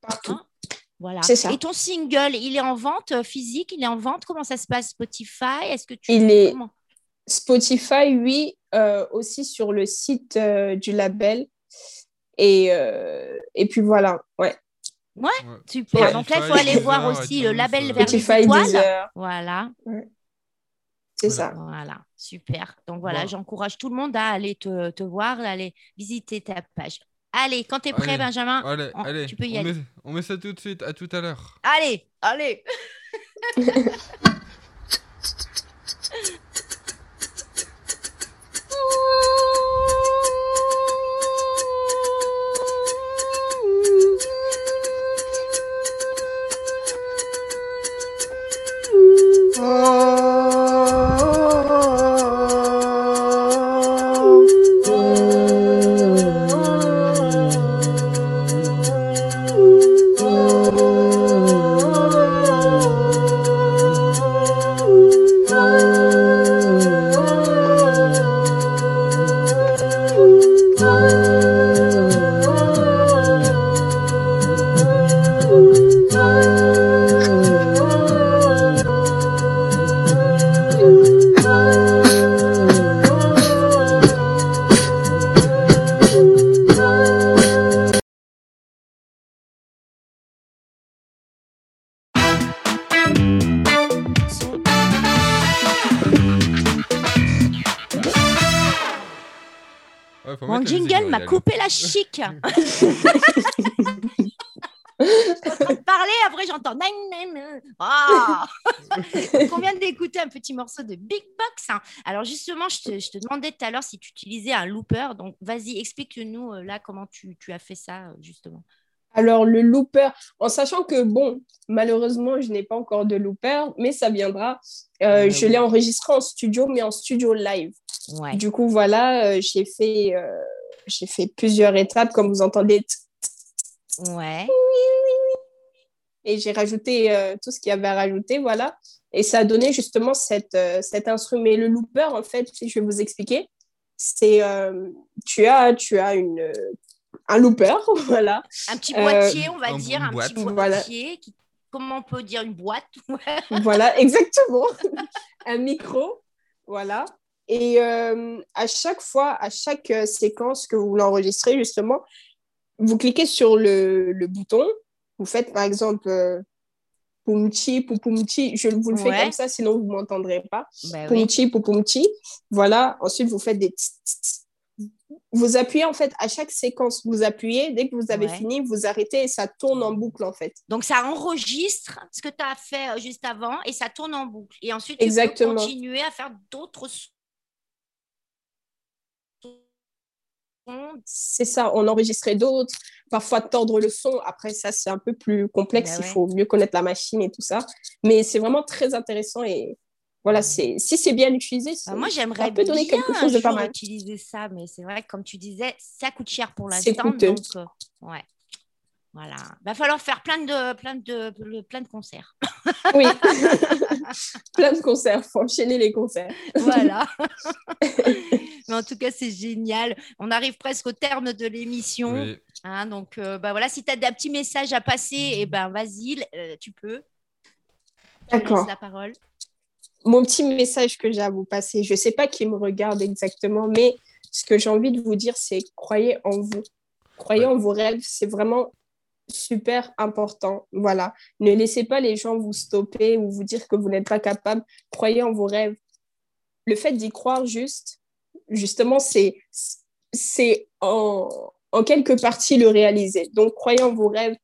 Partout. Hein Voilà. C'est ça. Et ton single, il est en vente euh, physique, il est en vente? Comment ça se passe Spotify? Est-ce que tu Il est- comment Spotify, oui, euh, aussi sur le site euh, du label. Et, euh, et puis voilà, ouais. Ouais. Super. Ouais. Donc là, il faut aller voir aussi le label euh, vers les Spotify, étoiles. Voilà, c'est Voilà. ça. voilà, super. Donc voilà, Voilà. j'encourage tout le monde à aller te, te voir, à aller visiter ta page. Allez, quand tu es prêt, Allez. Benjamin, Allez, allez. tu peux y on, aller. Met, on met ça tout de suite. À tout à l'heure. allez, allez. Ouais, Mon jingle m'a coupé la chic. Je suis en train de parler, après j'entends. Ah Donc, on vient d'écouter un petit morceau de Big Box. hein. Alors justement, je te, je te demandais tout à l'heure si tu utilisais un looper. Donc vas-y, explique-nous euh, là comment tu, tu as fait ça euh, justement. Alors, le looper, en sachant que, bon, malheureusement, je n'ai pas encore de looper, mais ça viendra. Euh, Ouais, je l'ai enregistré en studio, mais en studio live. Ouais. Du coup, voilà, euh, j'ai fait, euh, j'ai fait plusieurs étapes, comme vous entendez, Ouais. et j'ai rajouté euh, tout ce qu'il y avait à rajouter, voilà. Et ça a donné justement cette, euh, cet instrument. Mais le looper, en fait, si je vais vous expliquer, c'est, euh, tu as, tu as une, euh, un looper, voilà. Un petit Euh, boîtier, on va un- dire, un petit Voilà. boîtier. Qui... Comment on peut dire une boîte? Voilà, exactement. un micro, voilà. Et euh, à chaque fois, à chaque euh, séquence que vous l'enregistrez, justement, vous cliquez sur le, le bouton. Vous faites, par exemple, euh, Pumchi, Pupumchi. Je vous le fais Ouais. comme ça, sinon vous ne m'entendrez pas. Bah oui. Pumchi, Pupumchi. Voilà. Ensuite, vous faites des... tss, tss, tss. Vous appuyez, en fait, à chaque séquence, vous appuyez. Dès que vous avez Ouais. fini, vous arrêtez et ça tourne en boucle, en fait. Donc, ça enregistre ce que tu as fait euh, juste avant et ça tourne en boucle. Et ensuite, tu Exactement. peux continuer à faire d'autres C'est ça, on enregistrait d'autres, parfois tordre le son. Après, ça, c'est un peu plus complexe, Bah il ouais. faut mieux connaître la machine et tout ça. Mais c'est vraiment très intéressant et voilà, c'est si c'est bien utilisé, Bah, moi, j'aimerais peut donner bien quelque chose de pas mal. utiliser ça, mais c'est vrai que comme tu disais, ça coûte cher pour l'instant. Donc, euh, ouais. Voilà. Va falloir faire plein de, plein de, plein de concerts. Oui, plein de concerts, faut enchaîner les concerts. voilà. mais en tout cas, c'est génial. On arrive presque au terme de l'émission. Oui. hein, donc, euh, bah voilà, si tu as des petits messages à passer, eh ben, vas-y, euh, tu peux. Je te laisse D'accord. la parole. Mon petit message que j'ai à vous passer, je ne sais pas qui me regarde exactement, mais ce que j'ai envie de vous dire, c'est croyez en vous. Croyez Ouais. en vos rêves, c'est vraiment super important. Voilà. Ne laissez pas les gens vous stopper ou vous dire que vous n'êtes pas capable. Croyez en vos rêves. Le fait d'y croire juste, justement, c'est c'est en, en quelque partie le réaliser. Donc, croyez en vos rêves.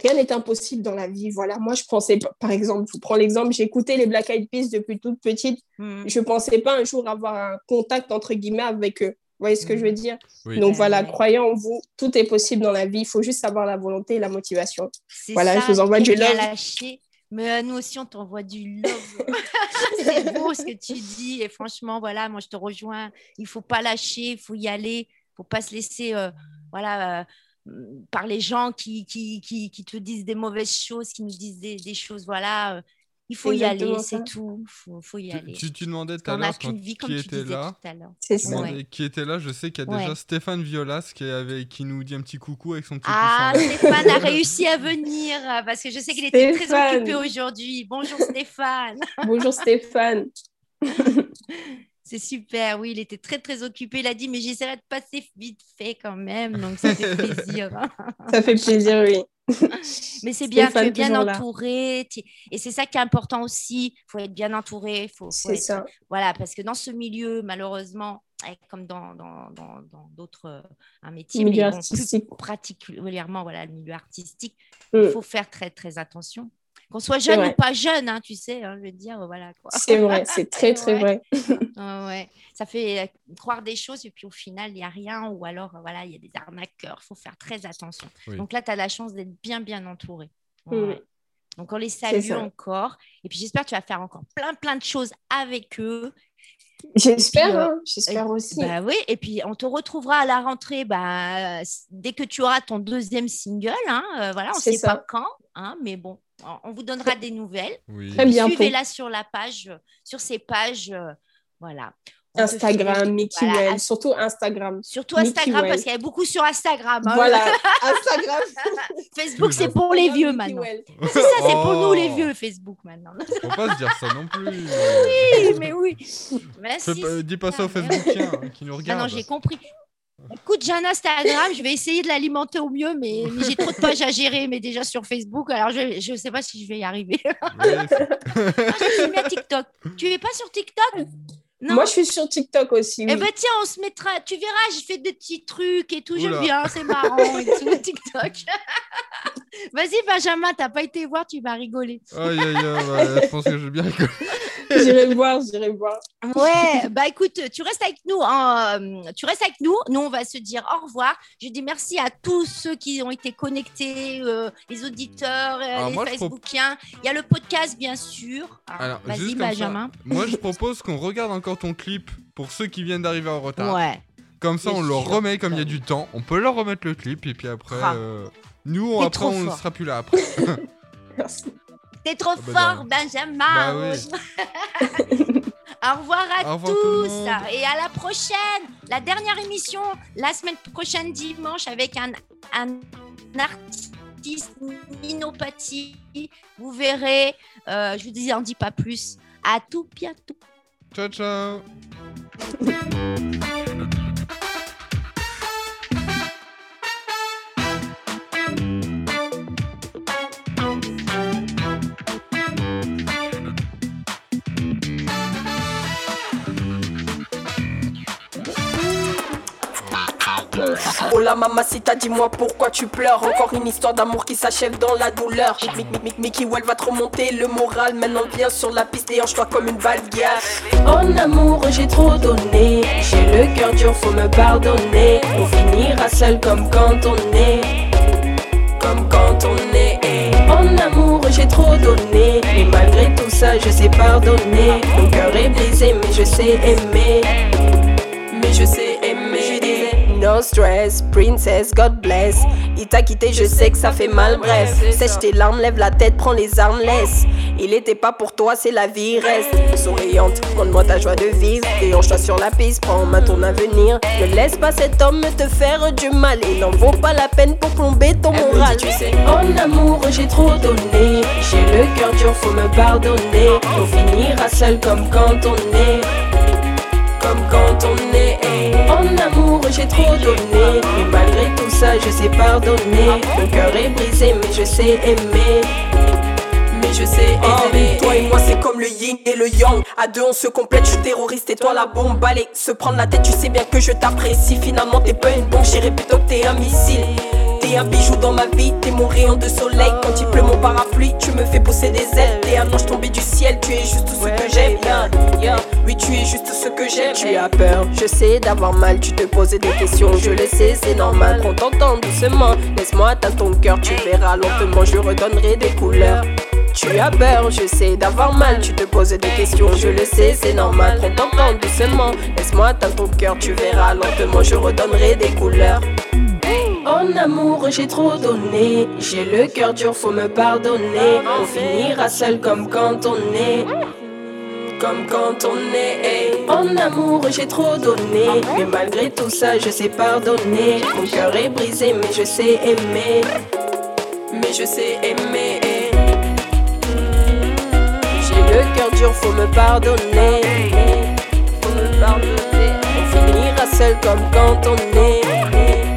Rien n'est impossible dans la vie. Voilà. Moi, je pensais, par exemple, je vous prends l'exemple, j'écoutais les Black Eyed Peas depuis toute petite. Hmm. Je pensais pas un jour avoir un contact, entre guillemets, avec eux. Vous voyez ce que je veux dire? Oui. Donc Ouais, voilà, croyez en vous. Tout est possible dans la vie. Il faut juste avoir la volonté et la motivation. C'est Voilà, ça, je vous envoie du love. lâché. Mais euh, nous aussi, on t'envoie du love. c'est beau ce que tu dis. Et franchement, voilà, moi, je te rejoins. Il faut pas lâcher, il faut y aller. Il faut pas se laisser euh, voilà, euh, par les gens qui, qui, qui, qui te disent des mauvaises choses, qui nous disent des, des choses. Voilà, euh, il faut y aller, c'est tout. Il faut, faut y Tu, aller. tu, tu demandais tout à l'heure qui tu était disais là. tout à l'heure. C'est ça. Ouais. qui était là. Je sais qu'il y a Ouais. déjà Stéphane Violas qui, avait, qui nous dit un petit coucou avec son petit Ah, pouce. Stéphane a réussi à venir parce que je sais qu'il était très occupé aujourd'hui. Bonjour Stéphane. Bonjour Stéphane. C'est super, oui, il était très très occupé. Il a dit, mais j'essaierai de passer vite fait quand même, donc ça fait plaisir. Ça fait plaisir, oui. mais c'est bien, tu es bien entouré. Et c'est ça qui est important aussi. Il faut être bien entouré. Faut, faut être- ça. Voilà, parce que dans ce milieu, malheureusement, eh, comme dans dans- dans- dans d'autres euh, un métier, Milieu mais bon, artistique. plus particulièrement voilà, le milieu artistique, Mm. il faut faire très très attention. Qu'on soit jeune ou pas jeune, hein, tu sais, hein, je veux dire, voilà quoi. C'est vrai, c'est très, très vrai. Ouais. Ça fait euh, croire des choses et puis au final, il n'y a rien ou alors, euh, voilà, il y a des arnaqueurs. Il faut faire très attention. Oui. Donc là, tu as la chance d'être bien, bien entouré. Donc on les salue encore. Et puis j'espère que tu vas faire encore plein, plein de choses avec eux. J'espère, euh, hein, j'espère aussi. Bah oui, et puis on te retrouvera à la rentrée bah, dès que tu auras ton deuxième single. hein. Euh, voilà, on ne C'est sait ça. pas quand, hein, mais bon, on- vous donnera des nouvelles. Oui. Très bien. bientôt. Suivez-la sur la page, sur ces pages. euh, voilà. On Instagram, Mickey voilà, Well, surtout Instagram. Surtout Instagram, parce qu'il y a beaucoup sur Instagram. hein. Voilà, Instagram. Facebook, c'est pour les vieux Mickey maintenant. Well. C'est ça, c'est pour nous les Oh. vieux, Facebook maintenant. Faut pas se dire ça non plus. Oui, mais oui. Mais si, pas- dis pas ça aux merde. Facebookiens hein, qui nous Ah regardent. non, j'ai compris. Écoute, j'ai un Instagram, je vais essayer de l'alimenter au mieux, mais, mais j'ai trop de pages à gérer, mais déjà sur Facebook, alors je ne sais pas si je vais y arriver. C'est- Ah, j'ai mis à TikTok. Tu es pas sur TikTok? Non. Moi, je suis sur TikTok aussi. Eh oui. ben tiens, on se mettra. Tu verras, j'ai fait des petits trucs et tout. Oula. J'aime bien, c'est marrant et tout, TikTok. Vas-y, Benjamin, t'as pas été voir, tu vas rigoler. Aïe aïe aïe, bah, je pense que j'ai bien rigolé. J'irai voir, j'irai voir. Ouais, bah écoute, tu restes avec nous. hein, euh, tu restes avec nous. Nous, on va se dire au revoir. Je dis merci à tous ceux qui ont été connectés, euh, les auditeurs, euh, Alors les moi, Facebookiens. Il y a le podcast, bien sûr. Ah, Alors, Vas-y, ça, Benjamin. Moi, je propose qu'on regarde encore ton clip pour ceux qui viennent d'arriver en retard. Ouais. Comme ça, on le remet comme il y a du temps. On peut leur remettre le clip et puis après, Ah. euh, nous, on, après, on ne sera plus là après. Merci. T'es trop bah, fort, Benjamin. Bah oui. Au revoir à Au revoir tous et à la prochaine. La dernière émission la semaine prochaine dimanche avec un, un artiste minopathie. Vous verrez. Euh, je vous dis, en dis pas plus. À tout bientôt. Ciao, ciao. La mamacita, dis-moi pourquoi tu pleures. Encore une histoire d'amour qui s'achève dans la douleur. Mickey, elle va te remonter le moral. Maintenant viens sur la piste et hanche-toi comme une valguière. En amour, j'ai trop donné. J'ai le cœur dur, faut me pardonner. On finira seul comme quand on est. Comme quand on est. En amour, j'ai trop donné. Et malgré tout ça, je sais pardonner. Mon cœur est brisé, mais je sais aimer. Mais je sais no stress, princess, God bless. Il t'a quitté, je sais que ça fait mal, bref. Sèche tes larmes, lève la tête, prends les armes, laisse. Il était pas pour toi, c'est la vie, reste souriante. Montre-moi ta joie de vivre. Déhanche-toi sur la piste, prends en main ton avenir. Ne laisse pas cet homme te faire du mal. Il n'en vaut pas la peine pour plomber ton moral. tu sais, en amour, j'ai trop donné. J'ai le cœur dur, faut me pardonner. On finira seul comme quand on est. Comme quand on est. Amour, j'ai trop donné. Mais malgré tout ça, je sais pardonner. Mon cœur est brisé, mais je sais aimer. Mais je sais aimer. toi et moi, c'est comme le yin et le yang. À deux, on se complète. Je suis terroriste et toi la bombe. Allez, se prendre la tête, tu sais bien que je t'apprécie. Finalement, t'es pas une bombe, j'irai plutôt que t'es un missile. T'es un bijou dans ma vie, t'es mon rayon de soleil. Quand il pleut mon parapluie, tu me fais pousser des ailes. T'es un ange tombé du ciel, tu es juste ce que j'aime. Oui, tu es juste ce que j'aime. Tu as peur, je sais d'avoir mal, tu te poses des questions. Je le sais, c'est normal. Ton temps doucement. Laisse-moi atteindre ton cœur, tu verras lentement, je redonnerai des couleurs. Tu as peur, je sais d'avoir mal, tu te poses des questions, je le sais, c'est normal. Prends ton temps doucement, laisse-moi atteindre ton cœur, tu verras lentement, je redonnerai des couleurs. En amour, j'ai trop donné. J'ai le cœur dur, faut me pardonner. On finira seul comme quand on est. Comme quand on est. En amour, j'ai trop donné. Mais malgré tout ça, je sais pardonner. Mon cœur est brisé, mais je sais aimer. Mais je sais aimer. J'ai le cœur dur, faut me pardonner. Faut me pardonner. On finira seul comme quand on est.